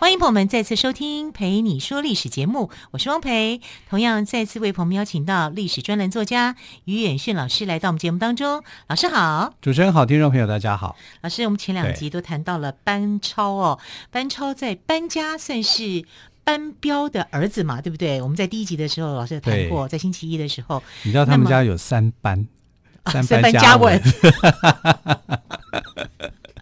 欢迎朋友们再次收听《陪你说历史》节目，我是汪培。同样再次为朋友们邀请到历史专栏作家于远炫老师来到我们节目当中。老师好，主持人好，听众朋友大家好。老师，我们前两集都谈到了班超哦，班超在班家算是班彪的儿子嘛，对不对？我们在第一集的时候，老师有谈过，在星期一的时候，你知道他们家有三班，三班家文。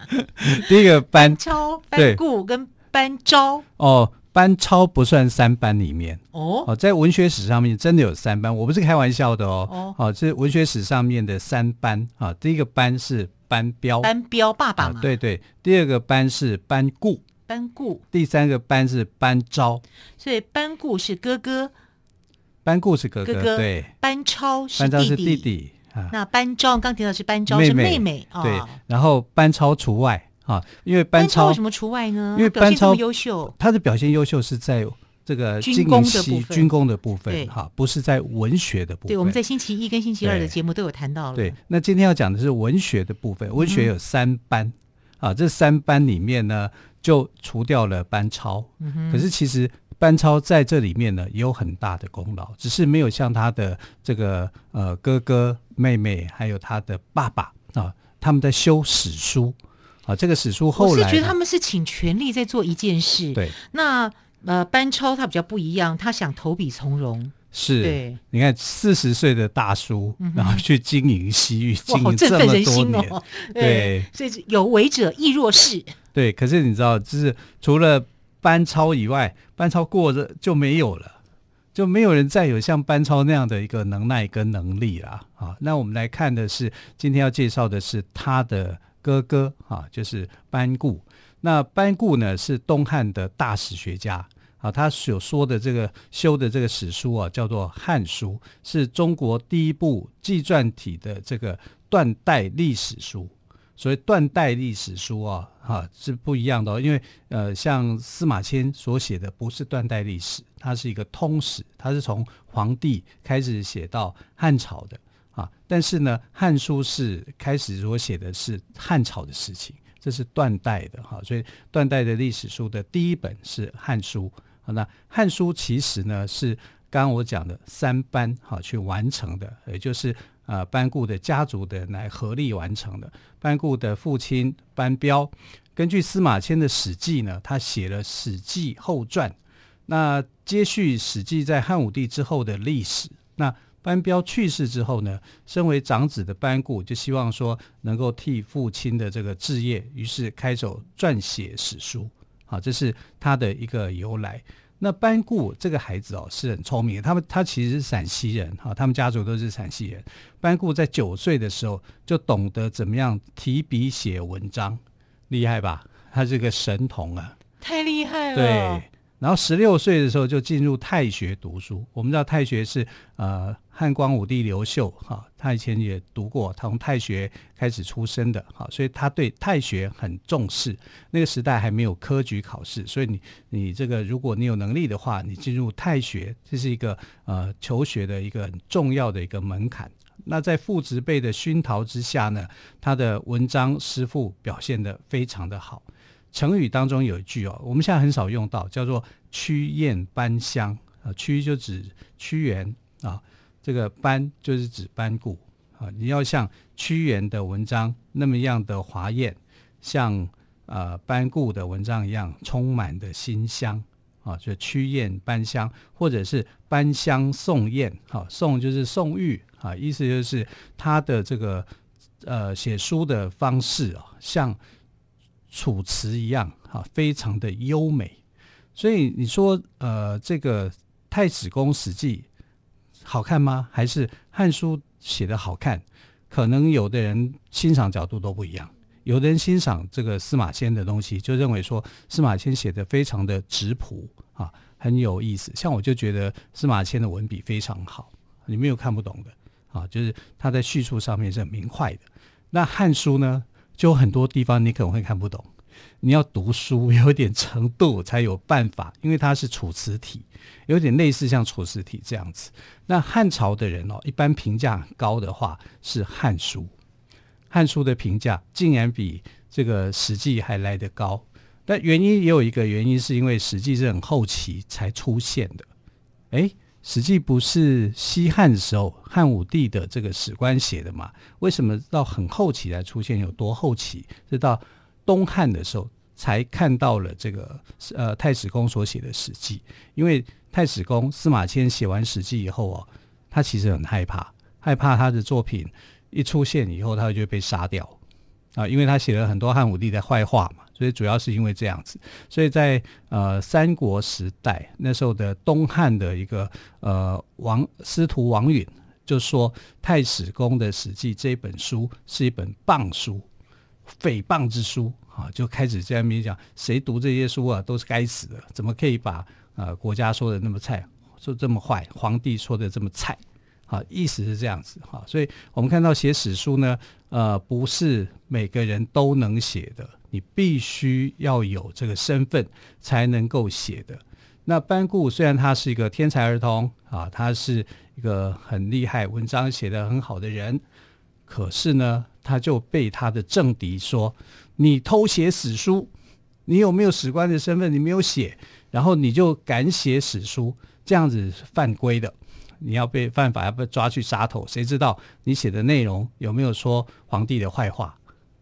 第一个班，班超、班固跟。班昭哦，班超不算三班里面哦哦，在文学史上面真的有三班，我不是开玩笑的哦哦，哦，这是文学史上面的三班啊。第一个班是班彪，班彪爸爸嘛，对对。第二个班是班固，班固。第三个班是班昭，所以班固是哥哥，班固是哥哥，哥哥对。班超是班超是弟弟啊。那班昭刚提到是班昭是妹妹，对。然后班超除外。啊，因为班超，为什么除外呢？因为班超优秀，他的表现优秀是在这个军工的部分，军工的部分，哈，不是在文学的部分。对，我们在星期一跟星期二的节目都有谈到了。对，那今天要讲的是文学的部分，文学有三班，嗯、啊，这三班里面呢，就除掉了班超。嗯哼。可是其实班超在这里面呢，也有很大的功劳，只是没有像他的这个呃哥哥、妹妹，还有他的爸爸啊，他们在修史书。啊，这个史书后来，我是觉得他们是请全力在做一件事。对，那呃，班超他比较不一样，他想投笔从戎。是，对，你看四十岁的大叔，嗯、然后去经营西域，经营这么多年，哦、对，对，所以有为者亦若是。对，可是你知道，就是除了班超以外，班超过着就没有了，就没有人再有像班超那样的一个能耐跟能力了啊。那我们来看的是，今天要介绍的是他的。哥哥啊，就是班固。那班固呢，是东汉的大史学家啊。他所说的这个修的这个史书啊，叫做《汉书》，是中国第一部纪传体的这个断代历史书。所以断代历史书啊，哈、是不一样的。因为呃，像司马迁所写的不是断代历史，它是一个通史，它是从黄帝开始写到汉朝的。啊，但是呢，《汉书》是开始所写的是汉朝的事情，这是断代的哈，所以断代的历史书的第一本是《汉书》。好，那《汉书》其实呢是刚刚我讲的三班哈去完成的，也就是呃班固的家族的来合力完成的。班固的父亲班彪，根据司马迁的《史记》呢，他写了《史记后传》，那接续《史记》在汉武帝之后的历史。那班彪去世之后呢，身为长子的班固就希望说能够替父亲的这个志业，于是开手撰写史书。好，这是他的一个由来。那班固这个孩子哦是很聪明，他们他其实是陕西人哈，他们家族都是陕西人。班固在九岁的时候就懂得怎么样提笔写文章，厉害吧？他是个神童啊，太厉害了。对。然后十六岁的时候就进入太学读书。我们知道太学是呃汉光武帝刘秀哈，他以前也读过，他从太学开始出身的哈，所以他对太学很重视。那个时代还没有科举考试，所以你你这个如果你有能力的话，你进入太学，这是一个呃求学的一个很重要的一个门槛。那在父执辈的熏陶之下呢，他的文章诗赋表现得非常的好。成语当中有一句哦，我们现在很少用到，叫做“曲雁班香”啊，屈就指屈原啊，这个班就是指班固啊。你要像屈原的文章那么样的华艳，像呃班固的文章一样充满的馨香啊，就曲雁班香，或者是班香宋艳啊，宋就是宋玉啊，意思就是他的这个呃写书的方式啊，像。楚辞一样啊，非常的优美，所以你说呃，这个《太史公史记》好看吗？还是《汉书》写的好看？可能有的人欣赏角度都不一样。有的人欣赏这个司马迁的东西，就认为说司马迁写得非常的质朴啊，很有意思。像我就觉得司马迁的文笔非常好，你没有看不懂的啊，就是他在叙述上面是很明快的。那《汉书》呢，就很多地方你可能会看不懂，你要读书有点程度才有办法，因为它是楚辞体，有点类似像楚辞体这样子。那汉朝的人哦，一般评价高的话是《汉书》，《汉书》的评价竟然比这个《史记》还来得高。但原因也有一个原因，是因为《史记》是很后期才出现的。哎，《史记》不是西汉时候汉武帝的这个史官写的嘛？为什么到很后期才出现？有多后期？是到东汉的时候才看到了这个呃太史公所写的《史记》。因为太史公司马迁写完《史记》以后哦，他其实很害怕，害怕他的作品一出现以后，他就会被杀掉啊，因为他写了很多汉武帝的坏话嘛。所以主要是因为这样子，所以在呃三国时代那时候的东汉的一个呃王司徒王允就说太史公的《史记》这本书是一本谤书、诽谤之书啊，就开始在那边讲谁读这些书啊都是该死的，怎么可以把呃国家说的那么菜，说这么坏，皇帝说的这么菜，啊，意思是这样子哈，所以我们看到写史书呢，呃，不是每个人都能写的。你必须要有这个身份才能够写的。那班固虽然他是一个天才儿童啊，他是一个很厉害、文章写得很好的人，可是呢，他就被他的政敌说：“你偷写史书，你有没有史官的身份？你没有写，然后你就敢写史书，这样子犯规的，你要被犯法，要被抓去杀头。谁知道你写的内容有没有说皇帝的坏话？”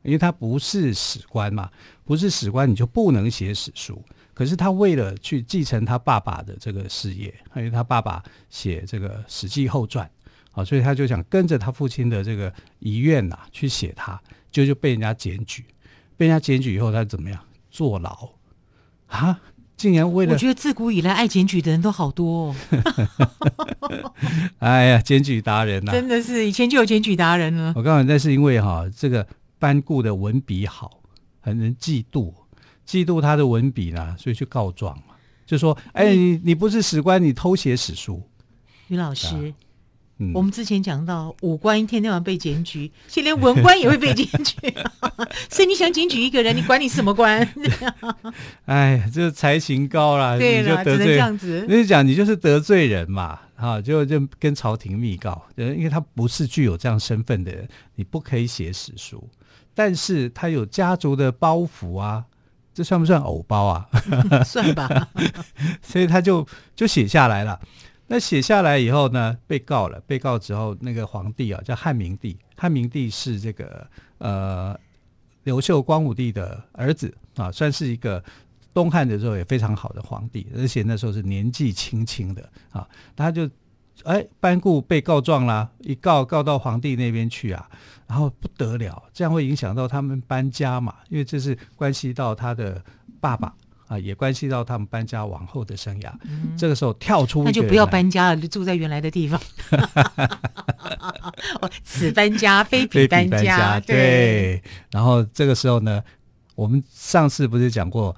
因为他不是史官嘛，不是史官，你就不能写史书。可是他为了去继承他爸爸的这个事业，因为他爸爸写这个《史记后传》，啊，所以他就想跟着他父亲的这个遗愿呐去写他，就就被人家检举，被人家检举以后，他怎么样？坐牢啊！竟然为了……我觉得自古以来爱检举的人都好多哦。哎呀，检举达人呐，真的是以前就有检举达人了。我告诉你，那是因为哈这个。班固的文笔好，很人嫉妒，嫉妒他的文笔呢，所以去告状嘛，就说：“哎，你你不是史官，你偷写史书。”于老师，嗯，我们之前讲到武官一天到晚被检举，现在连文官也会被检举，所以你想检举一个人，你管你什么官？哎，这才情高啦，对啦，你就得罪只能这样子。你讲你就是得罪人嘛。啊，就就跟朝廷密告，因为他不是具有这样身份的人，你不可以写史书。但是他有家族的包袱啊，这算不算偶包啊？算吧。所以他就就写下来了。那写下来以后呢，被告了。被告之后，那个皇帝啊，叫汉明帝。汉明帝是这个呃刘秀光武帝的儿子啊，算是一个。东汉的时候也非常好的皇帝，而且那时候是年纪轻轻的啊，他就哎班固被告状啦，一告告到皇帝那边去啊，然后不得了，这样会影响到他们搬家嘛，因为这是关系到他的爸爸啊，也关系到他们搬家往后的生涯。嗯、这个时候跳出，那就不要搬家了，就住在原来的地方。此搬家 非彼搬家，对。然后这个时候呢，我们上次不是讲过？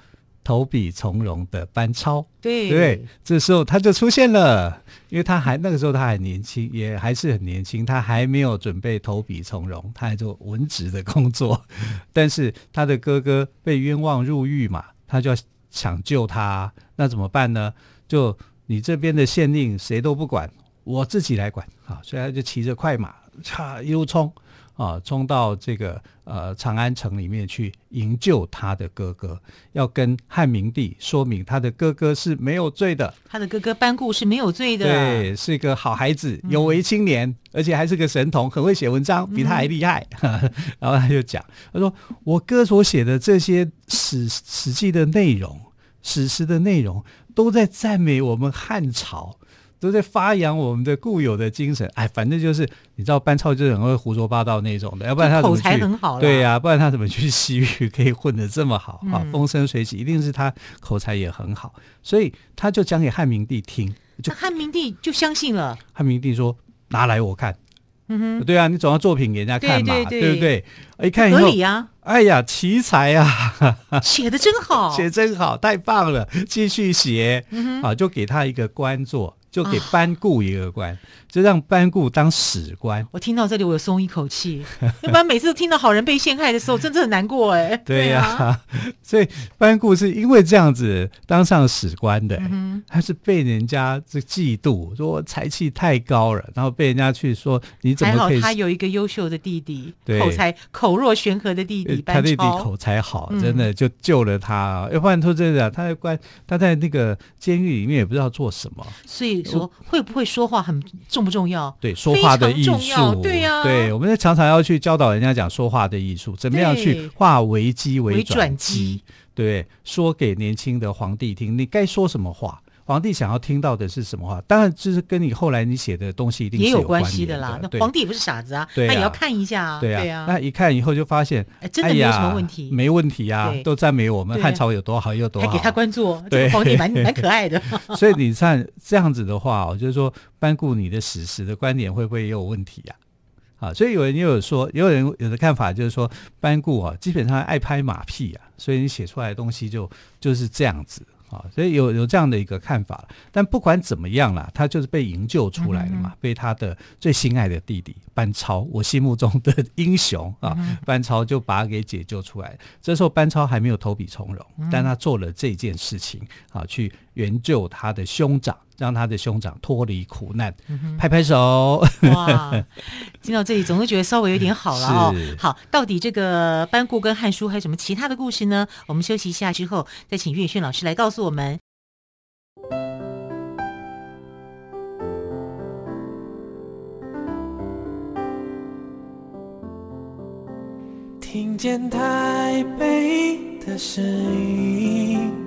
投笔从戎的班超，对对，这时候他就出现了，因为他还那个时候他还年轻，也还是很年轻，他还没有准备投笔从戎，他还做文职的工作。但是他的哥哥被冤枉入狱嘛，他就要抢救他，那怎么办呢？就你这边的县令谁都不管，我自己来管啊！所以他就骑着快马，嚓一路冲。啊，冲到这个呃长安城里面去营救他的哥哥，要跟汉明帝说明他的哥哥是没有罪的，他的哥哥班固是没有罪的，对，是一个好孩子，有为青年，嗯、而且还是个神童，很会写文章，比他还厉害。嗯、然后他就讲，他说我哥所写的这些史史记的内容，史实的内容，都在赞美我们汉朝。都在发扬我们的固有的精神，哎，反正就是你知道班超就是很会胡说八道那种的，要不然他口才很好，对呀、啊，不然他怎么去西域可以混得这么好、嗯、啊？风生水起，一定是他口才也很好，所以他就讲给汉明帝听，就汉明帝就相信了。汉明帝说：“拿来我看。”嗯哼，对啊，你总要作品给人家看嘛，对，对，对，对不对？一看以后，合理啊！哎呀，奇才啊，写的真好，写真好，太棒了，继续写、嗯、啊，就给他一个官做就给班固一个官，啊、就让班固当史官。我听到这里，我有松一口气。要不然每次都听到好人被陷害的时候，真的很难过哎。对呀、啊，所以班固是因为这样子当上史官的，嗯、他是被人家这嫉妒，说才气太高了，然后被人家去说你怎么可以？还好他有一个优秀的弟弟，口才口若悬河的弟弟班弟弟口才好，真的就救了他。嗯、要不然说真的，他在关他在那个监狱里面也不知道做什么，所以。说会不会说话很重不重要？对，说话的艺术，对呀、啊，对，我们常常要去教导人家讲说话的艺术，怎么样去化危机为转机？对，说给年轻的皇帝听，你该说什么话？皇帝想要听到的是什么话？当然，就是跟你后来你写的东西一定也有，关系的啦。那皇帝也不是傻子啊，他也要看一下啊。对啊，那一看以后就发现，哎，真的没有什么问题，没问题啊，都赞美我们汉朝有多好，有多好，还给他官做，对，皇帝蛮 蛮可爱的。所以你看这样子的话，就是说班固你的史实的观点会不会也有问题呀？啊，所以有人也有说，也有人有的看法就是说班固啊，基本上爱拍马屁啊，所以你写出来的东西就就是这样子。啊，所以有有这样的一个看法，但不管怎么样啦，他就是被营救出来了嘛，嗯嗯被他的最心爱的弟弟班超，我心目中的英雄啊，班超就把他给解救出来。这时候班超还没有投笔从戎，嗯、但他做了这件事情啊，去援救他的兄长。让他的兄长脱离苦难，嗯、拍拍手。哇，听到这里总是觉得稍微有点好了哦。是好，到底这个班固跟汉书还有什么其他的故事呢？我们休息一下之后，再请岳轩老师来告诉我们。听见台北的声音。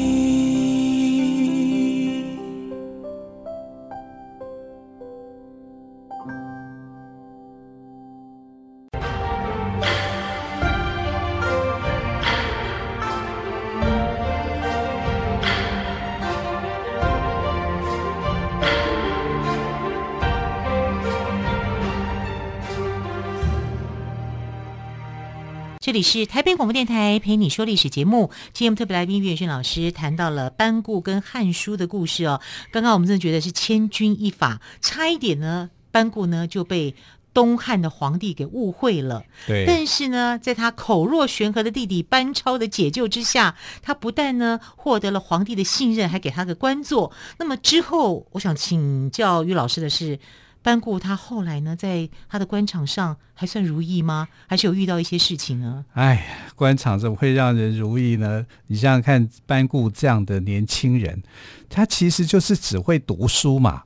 这里是台北广播电台陪你说历史节目，今天我们特别来宾岳轩老师谈到了班固跟汉书的故事哦。刚刚我们真的觉得是千钧一发，差一点呢，班固呢就被东汉的皇帝给误会了。对，但是呢，在他口若悬河的弟弟班超的解救之下，他不但呢获得了皇帝的信任，还给他个官做。那么之后，我想请教于老师的是。班固他后来呢，在他的官场上还算如意吗？还是有遇到一些事情呢？哎，官场怎么会让人如意呢？你想想看，班固这样的年轻人，他其实就是只会读书嘛。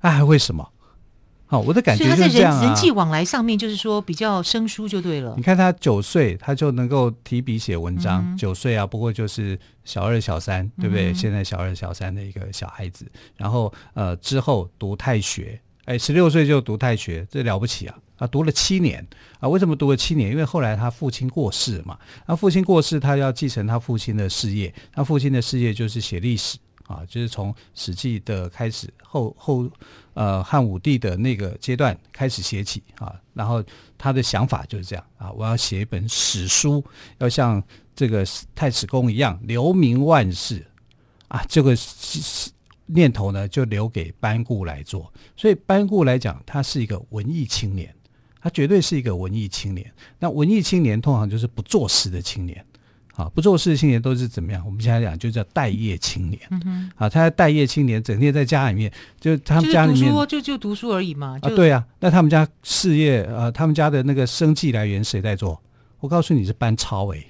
哎，为什么？好、哦，我的感觉就是这样、啊、他在人人际往来上面，就是说比较生疏就对了。你看他九岁，他就能够提笔写文章。嗯、九岁啊，不过就是小二、小三，对不对？嗯、现在小二、小三的一个小孩子。然后呃，之后读太学。哎，十六岁就读太学，这了不起啊！啊，读了七年啊。为什么读了七年？因为后来他父亲过世嘛。那父亲过世，他要继承他父亲的事业。他父亲的事业就是写历史啊，就是从《史记》的开始，后后呃汉武帝的那个阶段开始写起啊。然后他的想法就是这样啊，我要写一本史书，要像这个太史公一样留名万世啊。这个是。念头呢，就留给班固来做。所以班固来讲，他是一个文艺青年，他绝对是一个文艺青年。那文艺青年通常就是不做事的青年，啊，不做事的青年都是怎么样？我们现在讲就叫待业青年。嗯哼，啊，他待业青年整天在家里面，就他们家里面就就读书而已嘛。啊，对啊，那他们家事业，呃，他们家的那个生计来源谁在做？我告诉你是班超诶。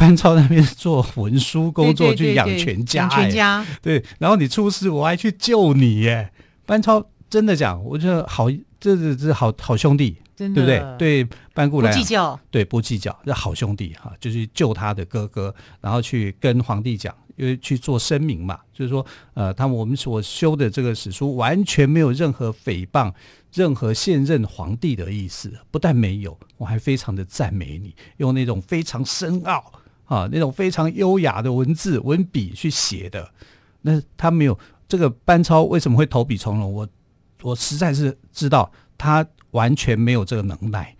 班超那边做文书工作，去养全家，养全家。对，然后你出事，我还去救你耶。班超真的讲，我觉得好，这是这好好兄弟，对不对？对班固来讲，不计较，对不计较，这好兄弟哈，就是救他的哥哥，然后去跟皇帝讲，因为去做声明嘛，就是说，呃，他们我们所修的这个史书完全没有任何诽谤任何现任皇帝的意思，不但没有，我还非常的赞美你，用那种非常深奥。啊，那种非常优雅的文字文笔去写的，那他没有这个班超为什么会投笔从戎？我我实在是知道他完全没有这个能耐，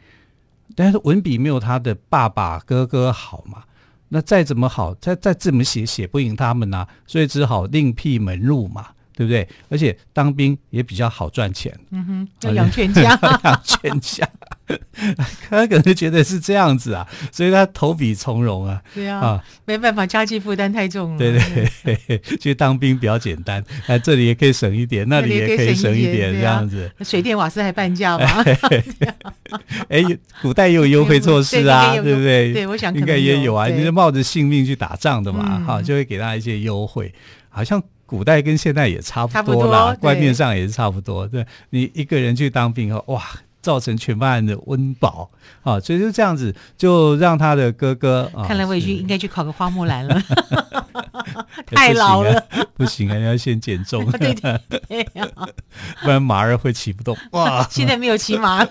但是文笔没有他的爸爸哥哥好嘛。那再怎么好，再再怎么写写不赢他们呐、啊，所以只好另辟门路嘛。对不对？而且当兵也比较好赚钱。嗯哼，要养全家，养全家。他可能觉得是这样子啊，所以他投笔从戎啊。对啊，啊，没办法，家计负担太重了。对对对，去当兵比较简单，哎，这里也可以省一点，那里也可以省一点，这样子。水电瓦斯还半价吗？哎，古代也有优惠措施啊，对不对？对，我想应该也有啊。你是冒着性命去打仗的嘛，哈，就会给他一些优惠，好像。古代跟现在也差不多啦，观念上也是差不多。对，你一个人去当兵后，哇，造成全班人的温饱啊，所以就这样子，就让他的哥哥啊。看来魏军应该去考个花木兰了，太老了，不行啊，你要先减重，对 对对，不然马儿会骑不动。哇，现在没有骑马，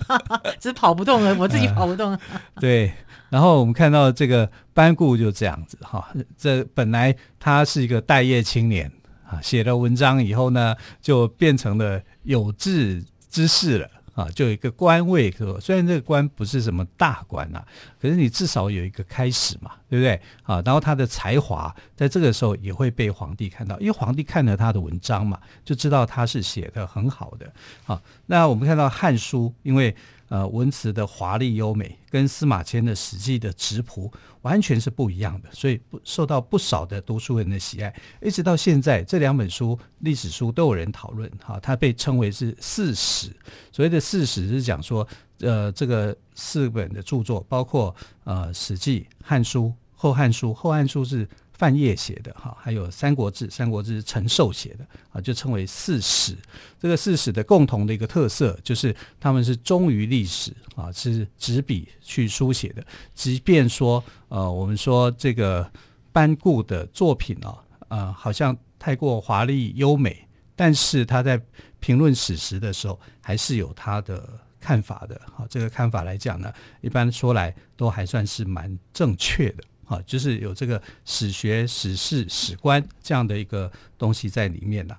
只是跑不动了，我自己跑不动。对，然后我们看到这个班固就这样子哈，这本来他是一个待业青年。啊，写了文章以后呢，就变成了有志之士了啊，就有一个官位。虽然这个官不是什么大官呐、啊，可是你至少有一个开始嘛，对不对？啊，然后他的才华在这个时候也会被皇帝看到，因为皇帝看了他的文章嘛，就知道他是写的很好的。好，那我们看到《汉书》，因为。呃，文辞的华丽优美，跟司马迁的《史记》的质朴完全是不一样的，所以不受到不少的读书人的喜爱。一直到现在，这两本书历史书都有人讨论，哈，它被称为是四史。所谓的四史是讲说，呃，这个四本的著作，包括呃《史记》《汉书》《后汉书》，《后汉书》是。范晔写的哈，还有《三国志》，《三国志》陈寿写的啊，就称为四史。这个四史的共同的一个特色就是他们是忠于历史啊，是执笔去书写的。即便说呃，我们说这个班固的作品啊，呃，好像太过华丽优美，但是他在评论史实的时候，还是有他的看法的。好，这个看法来讲呢，一般说来都还算是蛮正确的。啊，就是有这个史学、史事、史观这样的一个东西在里面了。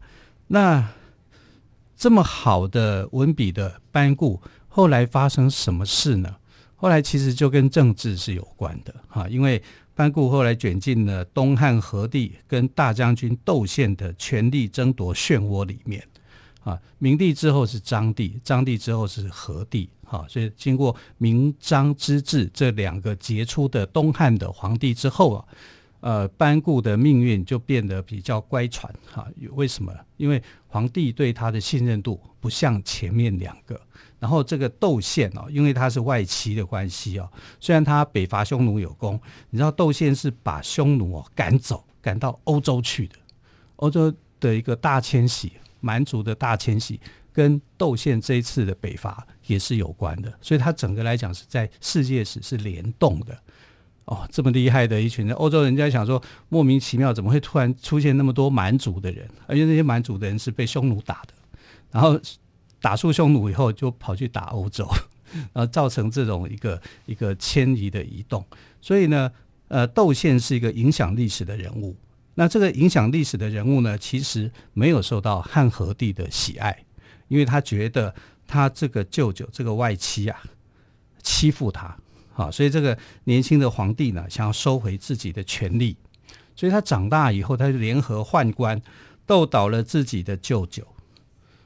那这么好的文笔的班固，后来发生什么事呢？后来其实就跟政治是有关的哈，因为班固后来卷进了东汉和帝跟大将军窦宪的权力争夺漩涡里面。啊，明帝之后是章帝，章帝之后是和帝，哈，所以经过明章之治这两个杰出的东汉的皇帝之后啊，呃，班固的命运就变得比较乖舛，哈，为什么？因为皇帝对他的信任度不像前面两个，然后这个窦宪哦，因为他是外戚的关系哦，虽然他北伐匈奴有功，你知道窦宪是把匈奴哦赶走，赶到欧洲去的，欧洲的一个大迁徙。蛮族的大迁徙跟窦宪这一次的北伐也是有关的，所以他整个来讲是在世界史是联动的。哦，这么厉害的一群人，欧洲人家想说莫名其妙怎么会突然出现那么多蛮族的人，而且那些蛮族的人是被匈奴打的，然后打输匈奴以后就跑去打欧洲，然后造成这种一个一个迁移的移动。所以呢，呃，窦宪是一个影响历史的人物。那这个影响历史的人物呢，其实没有受到汉和帝的喜爱，因为他觉得他这个舅舅这个外戚啊欺负他，啊，所以这个年轻的皇帝呢想要收回自己的权力，所以他长大以后，他就联合宦官斗倒了自己的舅舅。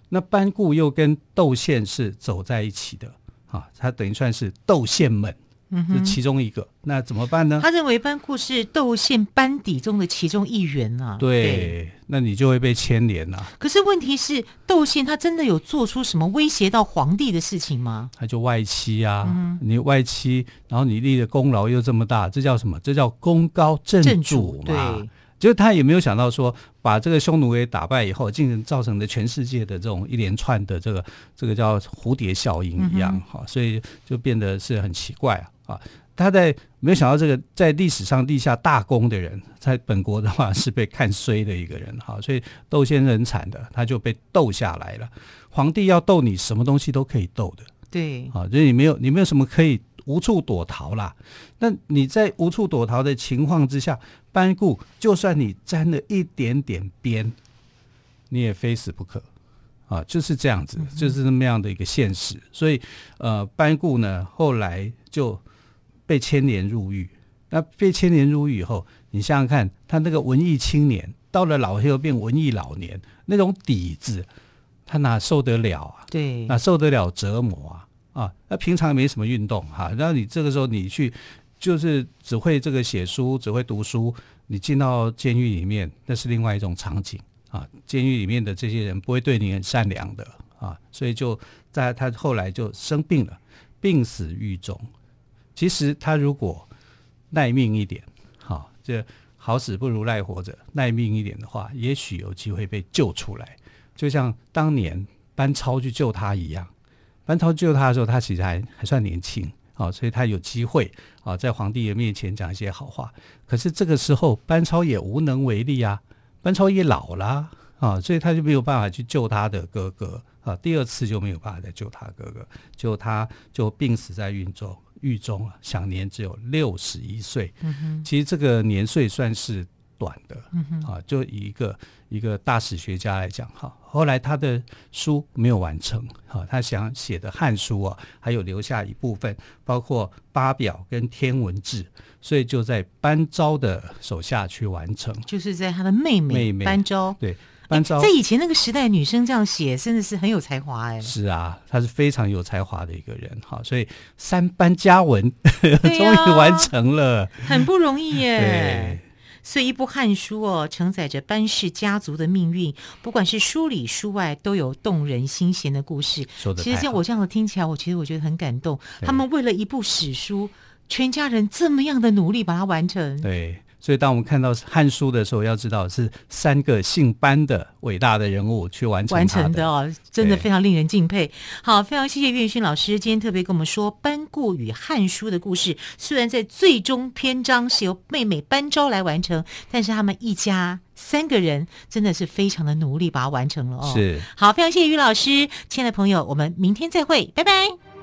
那班固又跟窦宪是走在一起的，啊，他等于算是窦宪们门。是其中一个，嗯、那怎么办呢？他认为班固是窦宪班底中的其中一员啊。对，对那你就会被牵连了。可是问题是，窦宪他真的有做出什么威胁到皇帝的事情吗？他就外戚啊，嗯、你外戚，然后你立的功劳又这么大，这叫什么？这叫功高震主嘛。对，就是他也没有想到说，把这个匈奴给打败以后，竟然造成的全世界的这种一连串的这个这个叫蝴蝶效应一样哈，嗯、所以就变得是很奇怪啊。啊，他在没有想到这个在历史上立下大功的人，在本国的话是被看衰的一个人，哈，所以窦先生很惨的，他就被斗下来了。皇帝要斗你，什么东西都可以斗的，对，啊，所以你没有你没有什么可以无处躲逃啦。那你在无处躲逃的情况之下，班固就算你沾了一点点边，你也非死不可啊，就是这样子，就是那么样的一个现实。所以，呃，班固呢后来就被牵连入狱。那被牵连入狱以后，你想想看，他那个文艺青年到了老黑又变文艺老年，那种底子，他哪受得了啊？对，哪受得了折磨啊？啊，那平常没什么运动哈，然后你这个时候你去，就是只会这个写书，只会读书，你进到监狱里面，那是另外一种场景啊。监狱里面的这些人不会对你很善良的啊，所以就在他后来就生病了，病死狱中。其实他如果耐命一点，好，这好死不如赖活着。耐命一点的话，也许有机会被救出来。就像当年班超去救他一样，班超救他的时候，他其实还还算年轻，哦，所以他有机会啊，在皇帝的面前讲一些好话。可是这个时候，班超也无能为力啊，班超也老了啊，所以他就没有办法去救他的哥哥啊。第二次就没有办法再救他哥哥，就他就病死在狱中。狱中啊，享年只有六十一岁。嗯哼，其实这个年岁算是短的。嗯哼，啊，就以一个一个大史学家来讲，哈，后来他的书没有完成，哈，他想写的《汉书》啊，还有留下一部分，包括八表跟天文志，所以就在班昭的手下去完成，就是在他的妹妹妹妹班昭对。班昭在以前那个时代，女生这样写真的是很有才华哎。是啊，她是非常有才华的一个人哈，所以三班家文 终于、啊、完成了，很不容易耶。所以一部《汉书》哦，承载着班氏家族的命运，不管是书里书外，都有动人心弦的故事。其实像我这样子听起来，我其实我觉得很感动。他们为了一部史书，全家人这么样的努力把它完成。对。所以，当我们看到《汉书》的时候，要知道是三个姓班的伟大的人物去完成完成的哦，真的非常令人敬佩。好，非常谢谢岳勋老师今天特别跟我们说班固与《汉书》的故事。虽然在最终篇章是由妹妹班昭来完成，但是他们一家三个人真的是非常的努力把它完成了哦。是，好，非常谢谢于老师，亲爱的朋友，我们明天再会，拜拜。